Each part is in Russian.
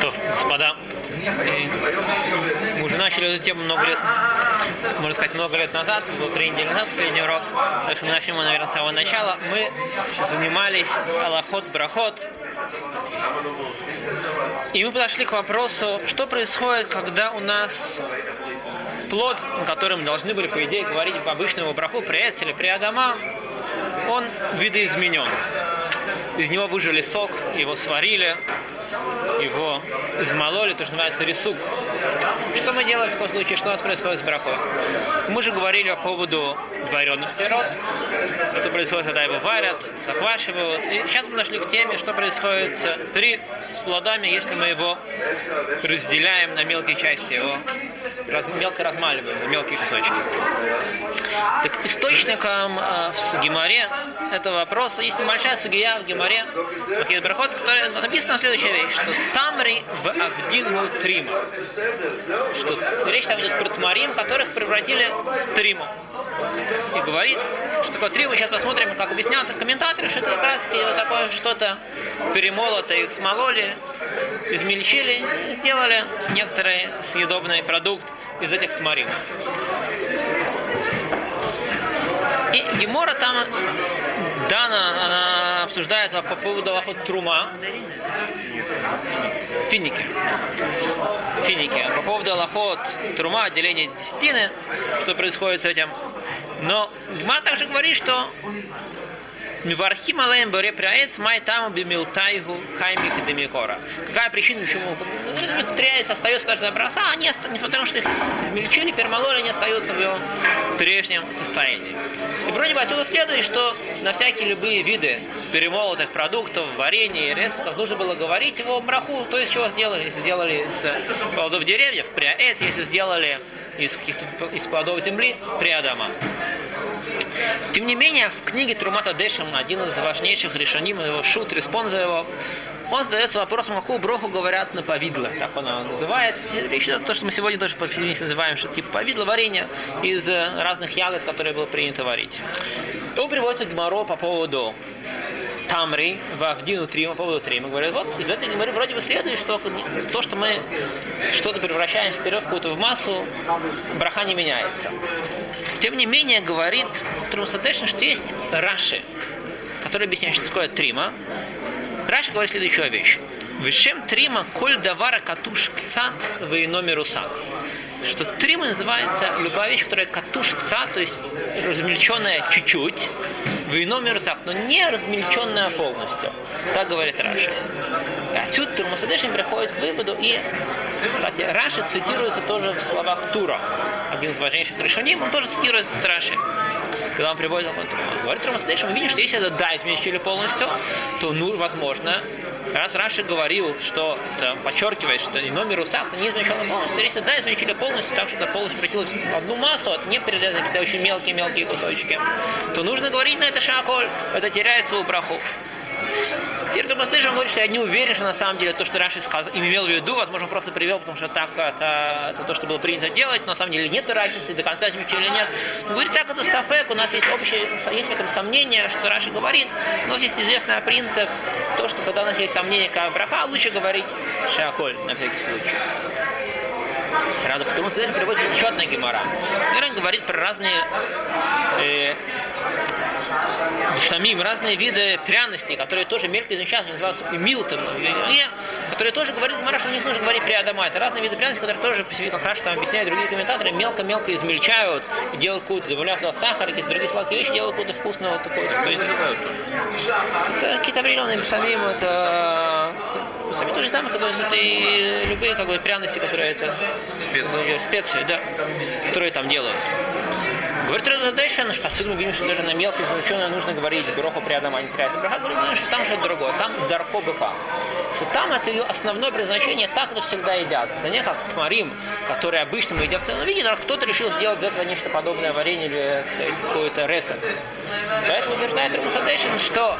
То, господа, мы уже начали эту тему много лет, можно сказать, много лет назад, было три недели назад, последний урок, так что мы начнем, наверное, с самого начала. Мы занимались Аллахот Брахот, и мы подошли к вопросу, что происходит, когда у нас плод, на котором должны были, по идее, говорить в обычном браху при Эц или при Адама, он видоизменен. Из него выжили сок, его сварили, его измололи, то, что называется рисук. Что мы делаем в таком случае, что у нас происходит с брахой? Мы же говорили по поводу вареных пирот, что происходит, когда его варят, заквашивают. И сейчас мы нашли к теме, что происходит при с плодами, если мы его разделяем на мелкие части, его раз, мелко размаливаем на мелкие кусочки. Так источником э, в Геморе этого вопроса есть небольшая сугия в Геморе, в Брахот, которая написана следующая вещь, что Тамри в Авдину Трима. Что речь там идет про Тмарим, которых превратили в Триму. И говорит, что такое Триму, сейчас посмотрим, как объясняют комментаторы, что это как раз вот такое что-то перемолото, их смололи, измельчили, сделали с некоторый съедобный продукт из этих тмарим. И Гемора там Дана, она обсуждается по поводу лохот трума. Финики. Финики. По поводу лохот трума, отделения десятины, что происходит с этим. Но Гемора также говорит, что Мивархим алаем боре пряец май таму бимилтайгу хаймик демикора. Какая причина, почему у них тряец остается каждая броса, они, несмотря на то, что их измельчили, пермололи, они остаются в его прежнем состоянии. И вроде бы отсюда следует, что на всякие любые виды перемолотых продуктов, варенья и ресов нужно было говорить его браху, то есть чего сделали, если сделали из плодов деревьев, пряец, если сделали из каких-то из плодов земли, приадама. Тем не менее, в книге Трумата Дешем, один из важнейших решений его шут, респонза его, он задается вопросом, какую броху говорят на повидло, так он его называет. Речь идет о том, что мы сегодня тоже по называем, что типа повидло варенье из разных ягод, которые было принято варить. Он приводит Гмаро по поводу Тамри, Вахдину Трима, по поводу Трима, говорят, вот из этой геморы вроде бы следует, что то, что мы что-то превращаем вперед в какую-то в массу, браха не меняется. Тем не менее, говорит Трумсадешин, что есть Раши, который объясняет, что такое Трима. Раши говорит следующую вещь. Вишем трима коль давара катуш кцат в номеру сад. Что трима называется любая вещь, которая катуш кцат, то есть размельченная чуть-чуть, в номеру сад, но не размельченная полностью. Так говорит Раши. Отсюда Турмасадешин приходит к выводу, и, кстати, Раши цитируется тоже в словах Тура. Один из важнейших решений, он тоже цитирует Раши когда он приводит Трума. Говорит Трума Садеш, мы видим, что если это да измельчили полностью, то ну, возможно, раз Раши говорил, что это подчеркивает, что и номер усах не измельчено полностью, если да измельчили полностью, так что это полностью превратилось в одну массу, это не перерезаны какие-то очень мелкие-мелкие кусочки, то нужно говорить на это шаколь, это теряет свою браху. Послышал, говорит, что я не уверен, что на самом деле то, что Раши сказал, имел в виду, возможно, просто привел, потому что так это, это то, что было принято делать, но на самом деле нет разницы, до конца замечали или нет. Но говорит, так это сафек, у нас есть общее, есть в этом сомнение, что Раши говорит, у нас есть известный принцип, то, что когда у нас есть сомнение, как браха, лучше говорить шаколь, на всякий случай. Правда, потому что здесь приводит еще одна гемора. Гемора говорит про разные э, самим разные виды пряностей, которые тоже мелько изучаются, называются милтом, которые тоже говорит Гмара, что у них нужно говорить при Адама. Это разные виды пряностей, которые тоже по себе, как раз там объясняют другие комментаторы, мелко-мелко измельчают, делают какую-то, добавляют туда сахар, какие-то другие сладкие вещи, делают какую-то вкусную вот такую, Это какие-то определенные самим, это сами тоже самое, которые это и любые как бы пряности, которые это специи, специи да, которые там делают. Говорит Рададешин, что отсюда мы что даже на мелкое измельченное нужно говорить броху при Адама, а не при Браха, что там что-то другое, там дарко быка. Что там это ее основное предназначение, так это всегда едят. Это не как тмарим, который обычно мы едим в целом виде, но кто-то решил сделать из этого нечто подобное варенье или какое-то ресен. Поэтому утверждает Рамусадешин, что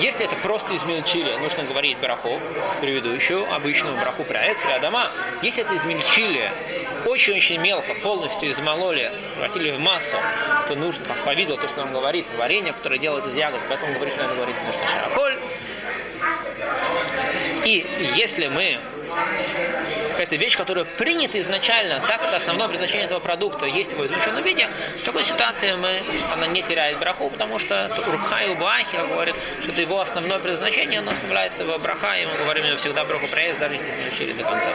если это просто измельчили, нужно говорить браху, предыдущую, обычную браху при Аэс, при Адама. Если это измельчили очень-очень мелко, полностью измололи, превратили в массу, то нужно, как повидло, то, что нам говорит, варенье, которое делают из ягод, поэтому говорит, что надо говорить нужно шараколь. И И если мы какая-то вещь, которая принята изначально, так это основное предназначение этого продукта, есть его измещенном виде, в такой ситуации мы, она не теряет браху, потому что Рубха и Убахи говорит, что это его основное предназначение, оно оставляется в браха, и мы говорим ему всегда браху проезд, даже не изучили до конца.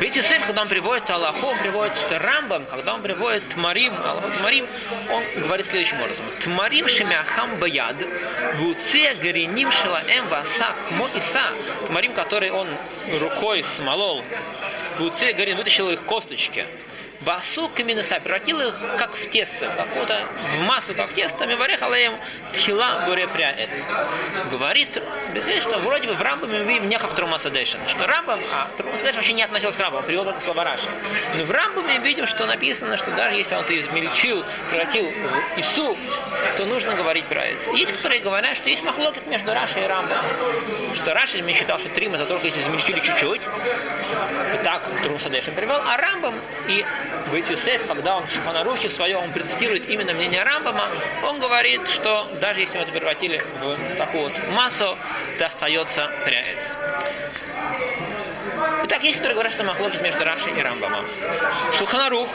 Бейт Юсеф, когда он приводит Аллаху, он приводит, Рамбам, когда он приводит Тмарим, Аллаху Тмарим, он говорит следующим образом. Тмарим шемяхам баяд, вуция гариним шалаэм васа кмо иса. Тмарим, который он рукой смолол, вуция гарин, вытащил их косточки. Басу каминеса, превратил их как в тесто, в какую-то, в массу как тесто, миварех алаем тхила буре пряет. Говорит, объясняет, что вроде бы в Рамбаме мы видим нехав Трумасадешин, что Рамбам, а Трумасадешин вообще не относился к Рамбаму, привел только слова Раши. Но в Рамбаме мы видим, что написано, что даже если он это измельчил, превратил в Ису, то нужно говорить про это. Есть, которые говорят, что есть махлокет между Рашей и Рамбом. Что Раши мне считал, что Трим это только если измельчили чуть-чуть. И так Трумасадешин привел, а Рамбам и Бейт Юсеф, когда он в Шуханарухе своем, он процитирует именно мнение Рамбама, он говорит, что даже если мы это превратили в такую вот массу, то остается пряец. Итак, есть, которые говорят, что махлокит между Рашей и Рамбамом. Шуханарух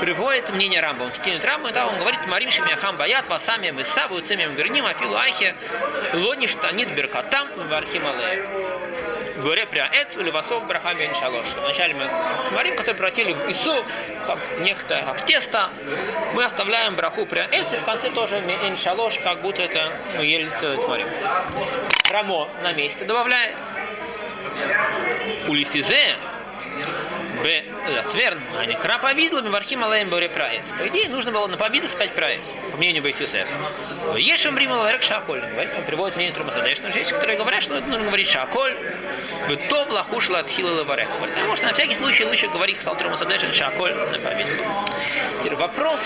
приводит мнение Рамбама. Скинет Рамбам, да, он говорит, Марим Шемяхам Баят, Васами Висаву, Цемем Грним, Афилу Ахе, Лони Штанит Беркатам, Вархим Алеев говоря про Эц или Васов Брахами Иншалош. Вначале мы говорим, который превратили Ису, как некто, как тесто. Мы оставляем браху при Эц, и в конце тоже Иншалош, как будто это мы ели целый творим. Рамо на месте добавляет. Улифизе Б. Латверн, а не кра повидлами вархим алаем боре праец. По идее, нужно было на повидло сказать праец, по мнению Бейт Юсеф. Ешем римал ларек шаколь. Говорит, он приводит мнение Трумасадеш, но есть, которые говорят, что это нужно говорить шаколь. То лахушла отхила лаварех. Говорит, потому что на всякий случай лучше говорить, сказал Трумасадеш, шаколь на повидло. Теперь вопрос,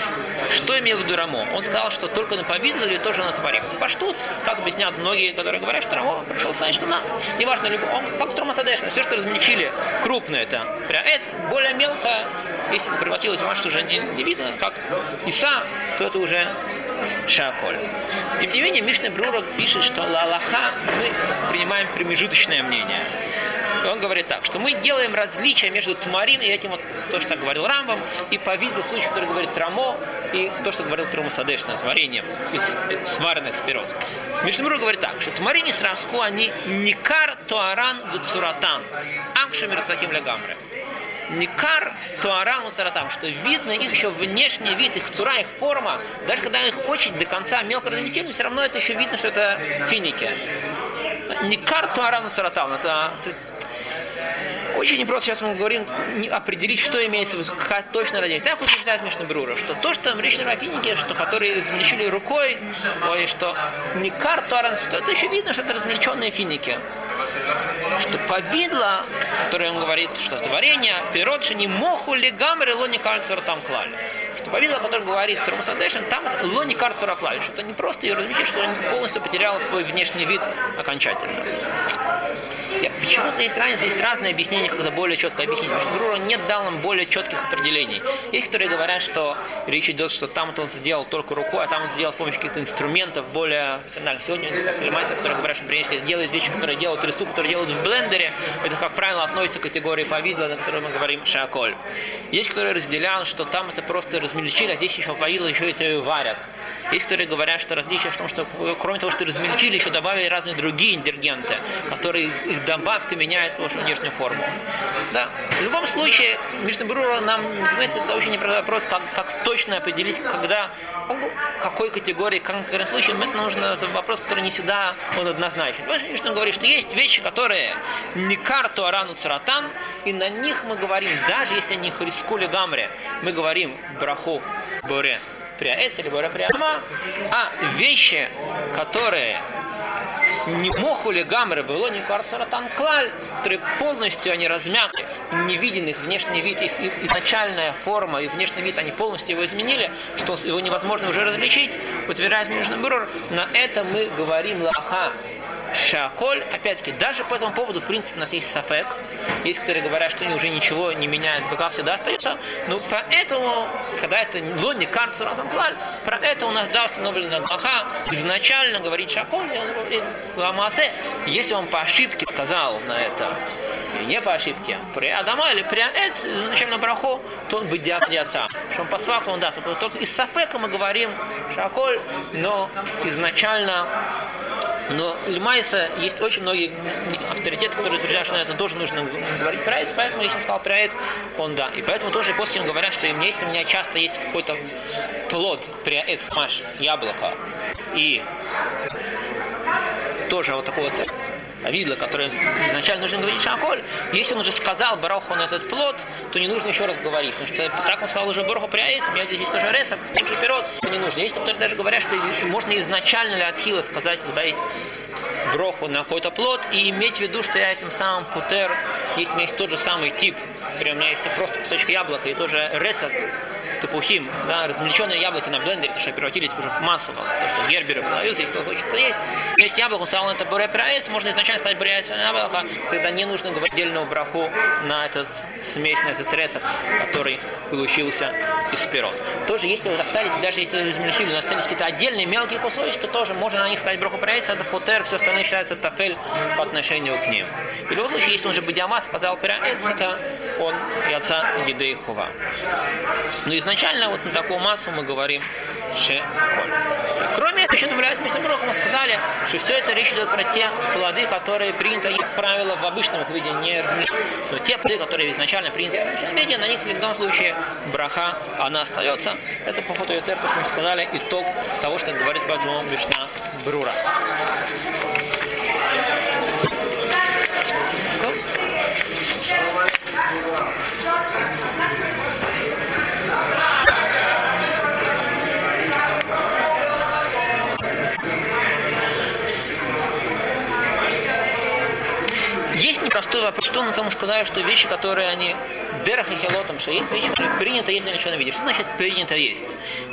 что имел в виду Рамо? Он сказал, что только на повидло или тоже на товарех. Паштут, как объясняют многие, которые говорят, что Рамо пришел сказать, что на, неважно, он как Трумасадеш, все, что размельчили крупное, это пряэц, более мелко, если это превратилось в маш, что уже не, не видно, как Иса, то это уже Шаколь. Тем не менее, Мишна Брура пишет, что Лалаха мы принимаем промежуточное мнение. Он говорит так, что мы делаем различия между Тмарин и этим вот, то, что говорил Рамбам, и по виду случая, который говорит Трамо, и то, что говорил Трума Садешна с вареньем из сваренных спирот. Мишнамур говорит так, что Тмарин и Сраску, они никар туаран гуцуратан, амшамир сахим легамре. Никар туаран муцаратам, что видно их еще внешний вид, их цура, их форма, даже когда их очень до конца мелко разметили, все равно это еще видно, что это финики. Никар туаран муцаратам, это очень непросто сейчас мы говорим определить, что имеется в виду, какая точно родить. Так утверждает Мишна Брура, что то, что речь на финики, что которые измельчили рукой, ой, что не картуаран, что это еще видно, что это размельченные финики что повидло, которое он говорит, что творение, пирот, не моху ли гамры, лони кальцер там клали. Что повидло, которое говорит Трумсадешин, там лони кальцер клали, что это не просто ее размещение, что он полностью потерял свой внешний вид окончательно. Почему-то есть разница, есть разные объяснения, когда более четко объяснить. Потому нет дал нам более четких определений. Есть, которые говорят, что речь идет, что там он сделал только рукой, а там он сделал с помощью каких-то инструментов более профессиональных. Сегодня мастер, которые говорят, что принесли, делают вещи, которые делают ресту, которые делают в блендере. Это, как правило, относится к категории повидла, на которой мы говорим шаколь. Есть, которые разделяют, что там это просто размельчили, а здесь еще повидло, еще это и варят. Есть, которые говорят, что различие в том, что кроме того, что размельчили, еще добавили разные другие ингредиенты, которые их добавка меняет вашу внешнюю форму. Да. В любом случае, Мишнабрура нам, понимаете, это очень непростой вопрос, как, как точно определить, когда, какой категории, в конкретном случае, это нужно, это вопрос, который не всегда он однозначен. Мишна говорит, что есть вещи, которые не карту арану царатан, и на них мы говорим, даже если они хрискули гамре, мы говорим браху боре приаэц или бора приама, а вещи, которые не мохули гамры было не кварцаратан клаль, которые полностью они размяты, не виден их внешний вид, их, их изначальная форма и внешний вид, они полностью его изменили, что его невозможно уже различить, утверждает Мишнабур, на это мы говорим лаха, Шаколь, опять-таки, даже по этому поводу, в принципе, у нас есть сафек. Есть, которые говорят, что они уже ничего не меняют, пока всегда остаются. Но поэтому, когда это лодни карцу разом про это у нас да установлена Гаха. Изначально говорит Шаколь, Ламасе, если он по ошибке сказал на это, не по ошибке, при Адама или при Эц, изначально браху, то он делать отца. Что он по сваку, он да, только из Сафека мы говорим Шаколь, но изначально но Лимайса есть очень многие авторитеты, которые утверждают, что на это тоже нужно говорить про это, поэтому если он сказал про он да. И поэтому тоже после говорят, что им есть, у меня часто есть какой-то плод при эц маш, яблоко. И тоже вот такой вот видла, который изначально нужно говорить шаколь, если он уже сказал бараху на этот плод, то не нужно еще раз говорить, потому что так он сказал уже бараху пряец, у меня здесь есть тоже реса, тоже пирот, это не нужно. Есть которые даже говорят, что можно изначально ли отхила сказать, когда есть броху на какой-то плод и иметь в виду, что я этим самым путер, если у меня есть тот же самый тип, например, у меня есть просто кусочек яблока и тоже ресок, топухим, да, размельченные яблоки на блендере, потому что превратились уже в массу, то, что герберы продаются, их кто хочет есть. Есть яблоко, он сказал, это буре можно изначально сказать буре яблоко, тогда не нужно говорить отдельную браху на этот смесь, на этот ресок, который получился из пирот. Тоже если вот остались, даже если измельчили, но остались какие-то отдельные мелкие кусочки, тоже можно на них сказать проец, это футер, все остальное считается тафель по отношению к ним. И в любом случае, если он же Будиама сказал это он и отца Едей Хува. Но изначально вот на такую массу мы говорим Шеколь. Этого, еще добавляют Мишна Брохом, сказали, что все это речь идет про те плоды, которые приняты, как правило, в обычном их виде не размещены. Но те плоды, которые изначально приняты в обычном виде, на них в любом случае браха, она остается. Это по ходу Ютер, то, что мы сказали, итог того, что говорит поэтому Мишна Брура. Простой вопрос, что мы кому сказали, что вещи, которые они Дерах и Хелотом, что есть вещи, которые принято есть, ничего не видишь. Что значит принято есть?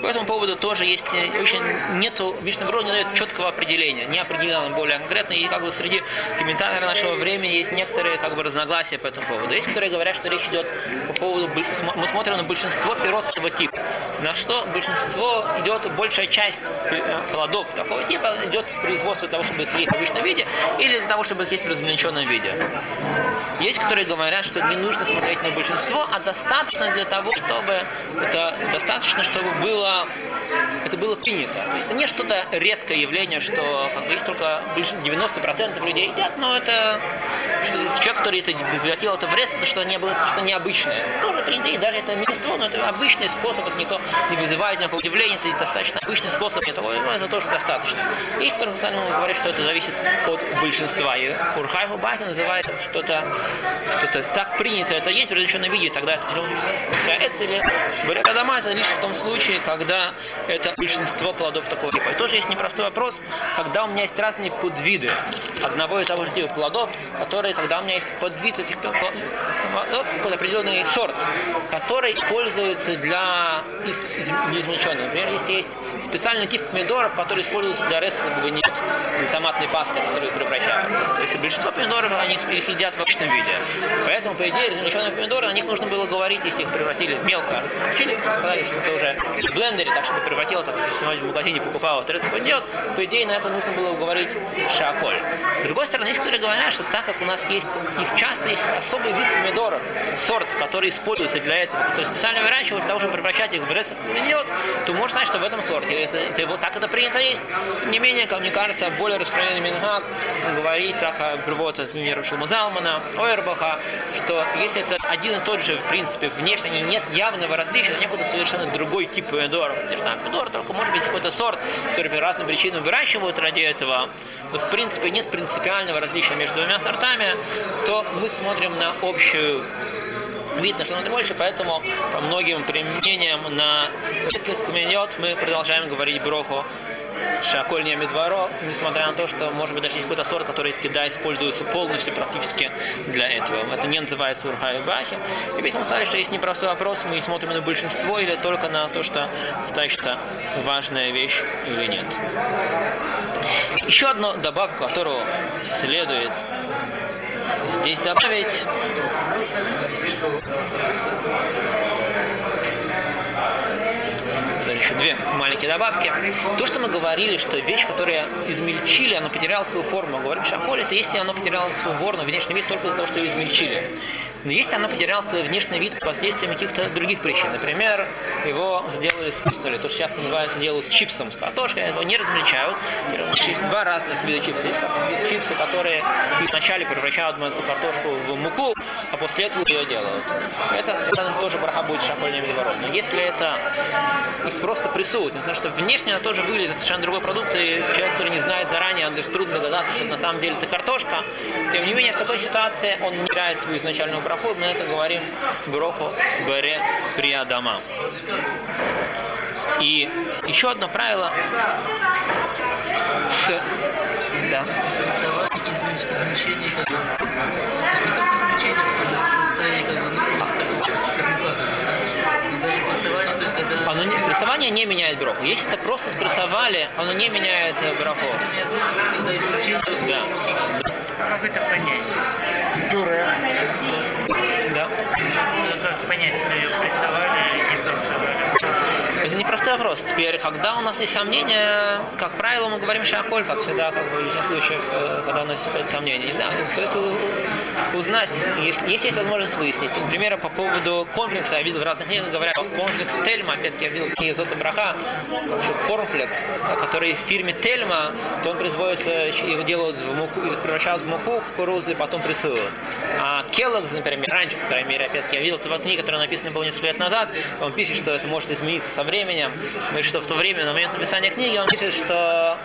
По этому поводу тоже есть э, очень нету, Мишна Бро не дает четкого определения, не определено более конкретно, и как бы среди комментаторов нашего времени есть некоторые как бы разногласия по этому поводу. Есть, которые говорят, что речь идет по поводу, мы смотрим на большинство пирот этого типа, на что большинство идет, большая часть э, плодов такого типа идет в производство того, чтобы их есть в обычном виде, или для того, чтобы их есть в размельченном виде. Есть, которые говорят, что не нужно смотреть на большинство, а достаточно для того, чтобы это достаточно, чтобы было это было принято. То есть это не что-то редкое явление, что как бы, есть только 90% людей едят, но это что, человек, который это превратил это в рез, потому что не было что необычное. Тоже принято, и даже это меньшинство, но это обычный способ, это никто не вызывает никакого удивления, это достаточно обычный способ, этого, ну, это тоже достаточно. И кто-то говорит, что это зависит от большинства. И Урхай Хубахи называет что-то что-то так принято, это есть в разрешенном виде, тогда это или Барякадама это лишь в том случае, когда это большинство плодов такого типа. И тоже есть непростой вопрос, когда у меня есть разные подвиды одного и того же типа плодов, которые, когда у меня есть подвид этих плодов, какой определенный сорт, который используется для из, из, неизмельченного. Например, если есть специальный тип помидоров, который используется для реса, как бы нет томатной пасты, которую превращают. Если большинство помидоров, они их едят в обычном виде. Поэтому, по идее, размельченные помидоры, на них нужно было говорить, если их превратили мелко. Размельчили, сказали, что это уже в блендере, так что ты превратил, так в магазине покупал, вот рецепт идет. По идее, на это нужно было говорить шаколь. С другой стороны, есть которые говорят, что так как у нас есть, их часто есть особый вид помидоров, сорт, который используется для этого, то есть специально выращивают для того, чтобы превращать их в рецепт идет, то можно знать, что в этом сорте. Это, это, так это принято есть. Не менее, как мне кажется, более распространенный мингак говорить, как приводит, например, Шумазалмана, Ойербаха, что если это один и тот же, в принципе, внешне нет явного различия, то некуда совершенно другой тип помидоров. Те же самые помидоры, только может быть какой-то сорт, который по разным причинам выращивают ради этого, но в принципе нет принципиального различия между двумя сортами, то мы смотрим на общую видно, что надо больше, поэтому по многим применениям на если поменет, мы продолжаем говорить броху Шаколь не медворо, несмотря на то, что может быть даже есть какой-то сорт, который кида используется полностью практически для этого. Это не называется урха и бахи. И ведь мы сказали, что есть непростой вопрос, мы смотрим на большинство или только на то, что достаточно важная вещь или нет. Еще одну добавку, которую следует здесь добавить, еще две маленькие добавки. То, что мы говорили, что вещь, которая измельчили, она потеряла свою форму. Говорим, шаколь, это если она потеряла свою форму, внешний вид только из-за того, что ее измельчили. Но если она потеряла свой внешний вид под воздействием каких-то других причин, например, его сделали с пистоли, то, что часто называется делают с чипсом, с картошкой, его не размельчают. Есть два разных вида чипсов. Есть чипсы, которые вначале превращают эту картошку в муку, а после этого ее делают. Это, это тоже браха будет шапольным медоворот. Но если это их просто прессуют, потому что внешне она тоже выглядит совершенно другой продукт, и человек, который не знает заранее, он даже трудно догадаться, что на самом деле это картошка. Тем не менее, в такой ситуации он не свою изначальную браху, мы это говорим броху горе приадама. И еще одно правило с... Да. Измельчение как бы... То есть не только измельчение в состоянии как бы, ну, такого, как мука, да? Но даже прессование, то есть когда... Оно не, прессование не меняет броху. Если это просто спрессовали, оно не меняет. Когда то есть Да. Как это понять? Пюре. Да. Ну, как понять, что ее прессовали? Непростой вопрос. Теперь, когда у нас есть сомнения, как правило, мы говорим шаколь, как всегда, как бы в личных случаях, э, когда у нас есть сомнения. Не знаю, стоит узнать, если, если есть возможность выяснить. Например, по поводу комплекса, я видел в разных книгах, говорят, комплекс Тельма, опять-таки я видел в книге Зота Браха, что корнфлекс, который в фирме Тельма, то он производится, его делают в муку, превращают в муку кукурузы и потом прессуют. А Келлогс, например, раньше, по крайней мере, опять-таки, я видел в книге, которая написана была несколько лет назад, он пишет, что это может измениться со временем, говорит, что в то время, на момент написания книги, он пишет, что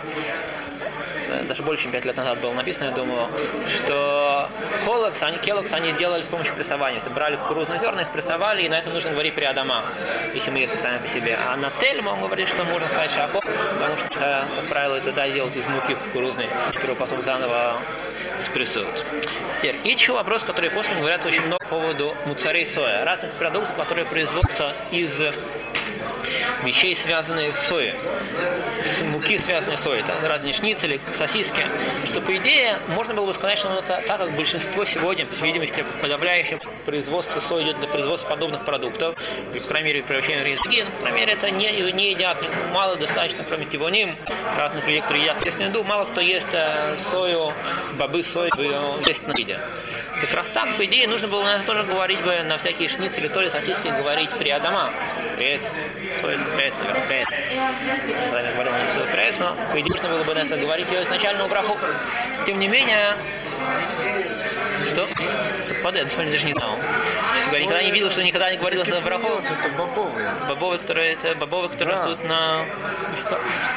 э, даже больше, чем 5 лет назад было написано, я думаю, что Холокс, они, Келлогс, они делали с помощью прессования. Это брали кукурузные зерна, их прессовали, и на это нужно говорить при Адама, если мы их ставим по себе. А на Тельма он говорит, что можно сказать шахот, потому что, э, как правило, это да, делают из муки кукурузной, которую потом заново спрессуют. Теперь, и еще вопрос, который после говорят очень много по поводу муцарей соя, разных продуктов, которые производятся из вещей, связанных с соей, с муки, связанной с соей, это разные шницели, сосиски, что, по идее, можно было бы сказать, что ну, та- так как большинство сегодня, по видимости, подавляющее производство сои идет для производства подобных продуктов, или, по крайней мере, превращения в ризгин, по крайней мере, это не, не едят, мало достаточно, кроме тивоним, разных людей, которые едят. Естественную еду, мало кто ест э, сою, бобы сои в естественном виде. Как раз так, по идее, нужно было наверное, тоже говорить бы на всякие шницели, то ли сосиски говорить при Адама. Пресс, соль, говорил, не соль, пресс, но нужно было бы на это говорить ее изначальную браху. Тем не менее, что? Подай, я смотри, даже не знал. Я никогда не видел, что никогда не говорилось на браху. Вот это бобовые. Бобовые, которые, это бобовые, которые Да. растут на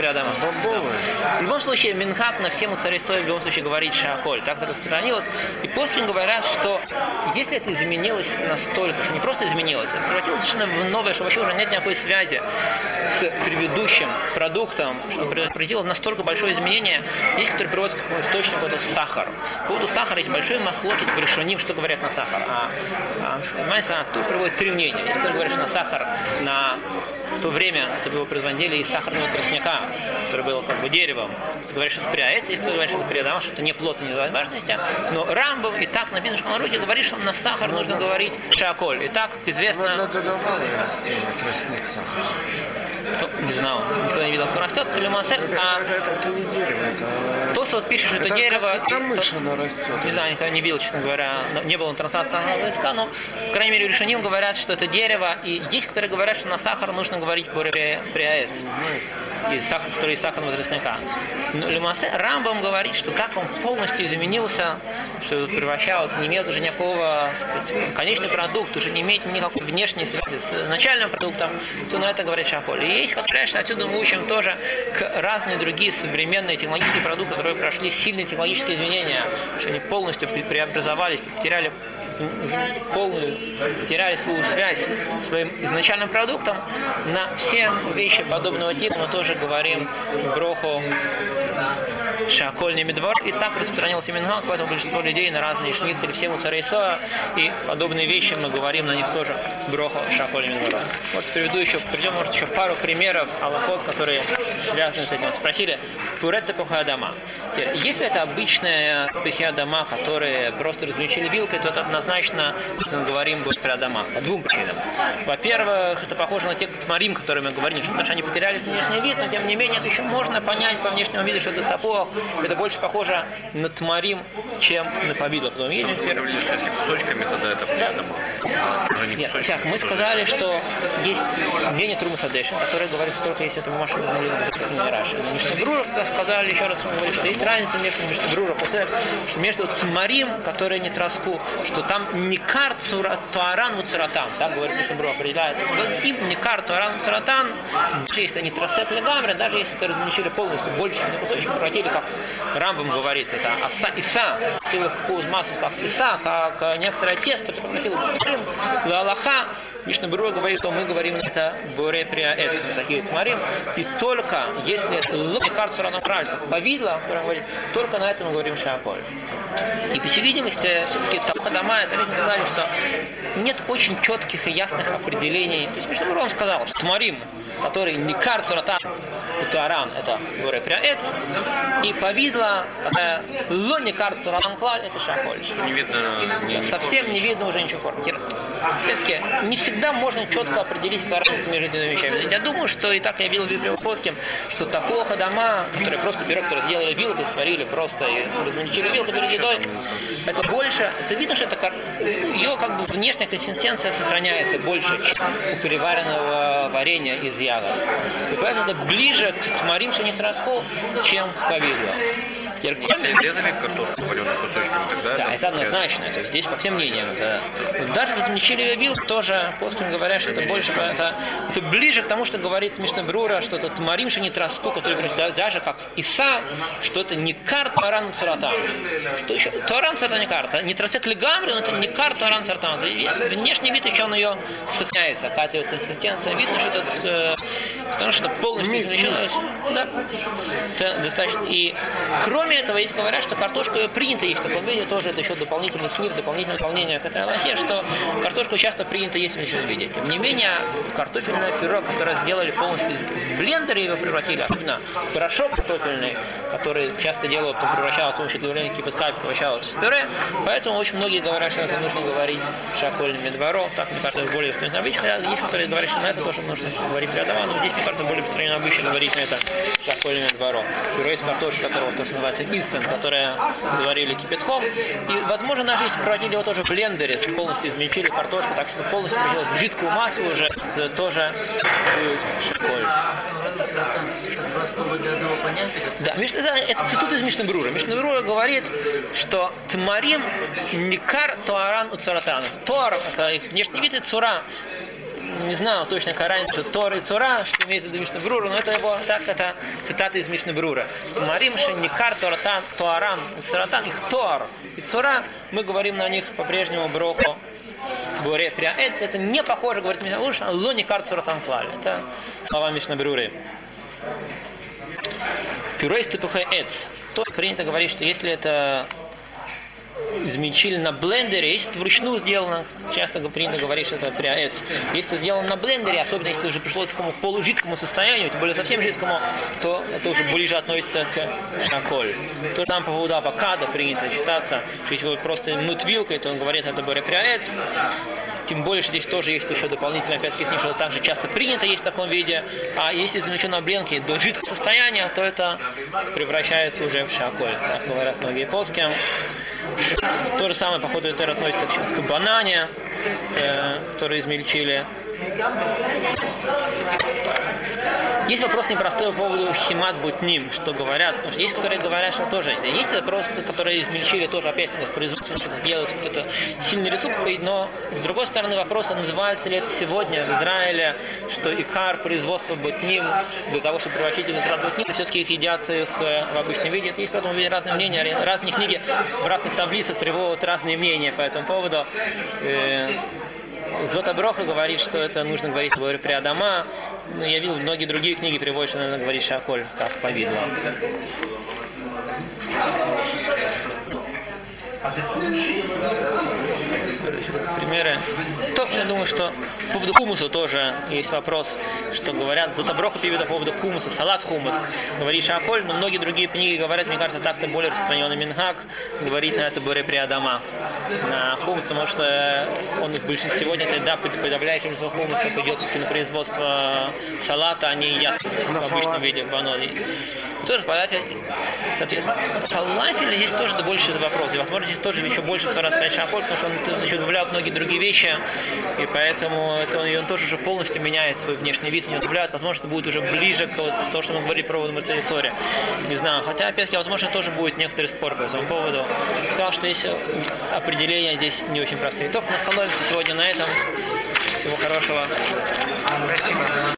Адама. Бобовые. В любом случае, Минхат на все муцари сои в любом случае говорит шаколь. Так это распространилось. И после говорят, что если это изменилось настолько, что не просто изменилось, а превратилось совершенно в новое, что вообще уже нет никакой связи с предыдущим продуктом, что в настолько большое изменение, есть, который приводит к источнику, это сахар. По поводу сахара есть большой махлокит в решоним, что говорят на сахар. А, а понимаете, а тут приводит три мнения. Некоторые говорят, что на сахар на в то время это его производили из сахарного тростника, который был как бы деревом. Кто говорит, что это приаец, и кто говорит, что это приадама, что это не плотно, не важности. Но Рамбов и так написано, что на руке говорит, что на сахар нужно говорить шаколь. И так, Ну, известно, это давалое растение, тростник сам. Кто- не знал, никогда не видел, как растет, или массер, Это, а это, это, это не дерево, это... Тос вот пишет, что это, это дерево. как и камыш то- оно растет. Не знаю, никогда не видел, честно говоря, не было транснационального языка, но, по крайней мере, решением говорят, что это дерево, и есть, которые говорят, что на сахар нужно говорить приаец, из сахар, который из сахарного тростника. Но Лемасе Рамбам говорит, что так он полностью изменился, что превращал, не имеет уже никакого, сказать, конечный продукт, уже не имеет никакой внешней связи с начальным продуктом, то на это говорит Шаполь. И есть, которые что отсюда мы учим тоже к разные другие современные технологические продукты, которые прошли сильные технологические изменения, что они полностью пре- преобразовались, потеряли полную, потеряли свою связь своим изначальным продуктом. На все вещи подобного типа мы тоже говорим броху шакольный медвор. И так распространился Минхак, поэтому большинство людей на разные шницели, все мусорей соя и подобные вещи мы говорим на них тоже броху шакольный медвор. Вот приведу еще, приведем, может, еще пару примеров аллахот, которые связаны с этим. Спросили, Пурет дома. Если это обычная дома, которые просто размельчили вилкой, то это однозначно, что мы говорим, будет дома. По двум причинам. Во-первых, это похоже на те тмарим, которые мы говорим, что, потому что они потеряли внешний вид, но тем не менее это еще можно понять по внешнему виду, что это топор. Это больше похоже на тмарим, чем на повидло. Потом что если кусочками, тогда это приятно. Уже не Нет, сейчас мы тоже. сказали, что есть мнение Трума Садеша, которое говорит, что только если это бумажка не Раши. Мишнабрура, как сказали, еще раз мы говорим, что есть разница между Мишнабрура и между Тмарим, которые не троску, что там не кар цура, туаран цуратан, так говорит Мишнабрура, определяет. Вот им не кар туаран цуратан, даже если они тросек легамры, даже если это размещили полностью, больше на кусочек превратили, как Рамбам говорит, это аса иса, из массу, как иса, как э, некоторое тесто превратило в Тмарим, Аллаха, Мишна Бруа говорит, что мы говорим на это Боре Приаэц, такие тмарим, и только если рано правильно, повидло, говорит, только на этом мы говорим шаколь. И по всей видимости, все-таки дома, это сказали, что нет очень четких и ясных определений. То есть Мишна Бруа сказал, что тмарим, который не карцу рата, Туаран, это Боре Приаэц, и повидло, это ло не это шаколь. Не видно ни Совсем не видно уже ничего формы. Опять-таки, не всегда можно четко определить какая разница между этими вещами. Я думаю, что и так я видел в Библиоплоским, что такого дома, которые просто берут, которые сделали вилкой, сварили просто и размельчили вилкой перед едой, это больше, это видно, что это ее как бы внешняя консистенция сохраняется больше, чем у переваренного варенья из ягод. И поэтому это ближе к тмарим шанисрасху, чем к повидлу. Кроме- Если резали картошку вареную кусочками, тогда да, это однозначно. То есть здесь по всем мнениям. Это, даже размельчили вил тоже, после говорят, что это больше это, это ближе к тому, что говорит Мишна Брура, что это Марим не троску, который говорит, да, даже как Иса, что это не карт Таран Царатан. Что еще? Таран Царатан не карта. Не тросек Легамри, но это не карт Таран Царатан. Внешний вид еще он ее сохраняется. Какая-то ее консистенция. Видно, что это э, потому что полностью измельчилось. Да. Это достаточно. И кроме этого, есть говорят, что картошку принято есть в таком виде, тоже это еще дополнительный смир, дополнительное дополнение к этой Аллахе, что картошку часто принято есть в смельченном виде. Тем не менее, картофельное пюре, которое сделали полностью из- в блендере его превратили, особенно порошок картофельный, который часто делают, потом превращалось с помощью добавления кипятка, превращалось в пюре. Поэтому очень многие говорят, что это нужно говорить шакольными двором. Так, мне кажется, более обычно. Хотя Есть, которые говорят, что на это тоже нужно говорить рядом, но здесь, кажется, более распространено обычно говорить на это шакольными двором. Пюре из картошки, которого то, что называется инстант, которое заварили кипятком. И, возможно, даже если превратили его тоже в блендере, полностью измельчили картошку, так что полностью в жидкую массу уже, это тоже будет как Да, Миш- это, цитут из Мишнабрура. Мишнабрура говорит, что Тмарим Никар Туаран у Царатан. Тор – это их внешний вид, и Цура не знаю точно, разница, что Тор и Цура, что имеет в виду Мишнабрура, но это его, так, это цитата из Мишнабрура. Марим Никар Торатан, Туаран, Царатан, их Тор и Цура, мы говорим на них по-прежнему Броху. Говорит, Приаэц, это не похоже, говорит Мишнабрура, что Ло Никар Цуратан Клаль. Это слова Мишнабруры. Пюре из тепуха эц. То принято говорить, что если это измельчили на блендере, если это вручную сделано, часто принято говорить, что это пряэц. Если сделано на блендере, особенно если уже пришло к такому полужидкому состоянию, тем более совсем жидкому, то это уже ближе относится к шаколь. То же самое по поводу авокадо принято считаться, что если вы просто мнут вилкой, то он говорит, это более пряэц. Тем более, что здесь тоже есть еще дополнительно, опять-таки, что также часто принято есть в таком виде. А если измельчено на бленке до жидкого состояния, то это превращается уже в шаколь. Так говорят многие плоские. То же самое, походу, это относится к, банане, э, которые измельчили. Есть вопрос непростой по поводу химат бутним, что говорят. Есть, которые говорят, что тоже. Есть вопрос, которые измельчили тоже, опять с производством, что делают какой-то сильный рисунок. Но, с другой стороны, вопрос, а называется ли это сегодня в Израиле, что икар производства бутним, для того, чтобы превратить в нитрат бутним, все-таки их едят их э, в обычном виде. Есть по этому виде разные мнения, разные книги в разных таблицах приводят разные мнения по этому поводу. Зота Броха говорит, что это нужно говорить при Адама. Но я видел, многие другие книги приводят, что надо говорить Шаколь, как повидло. Примеры. То, я думаю, что по поводу хумуса тоже есть вопрос, что говорят, Зутаброха пивит по поводу хумуса, салат хумус, говорит Шаколь, но многие другие книги говорят, мне кажется, так-то более распространенный Минхак, говорит на это Буре Приадама, на хумус, потому что он в большинстве сегодня, это да, подавляющим хумуса пойдет все-таки на производство салата, а не едят в обычном виде, в баноне. Тоже подать, соответственно, фалафель здесь тоже больше вопрос. И, возможно, здесь тоже еще больше раз сказать шаполь, потому что он еще добавляет многие другие вещи, и поэтому это он, и он тоже уже полностью меняет свой внешний вид, не добавляет, возможно, это будет уже ближе к вот, то, что мы говорили про Марцелисоре. Не знаю, хотя, опять-таки, возможно, тоже будет некоторый спор по этому поводу. Сказал, что есть определения здесь не очень простые. Только мы остановимся сегодня на этом. Всего хорошего. Спасибо.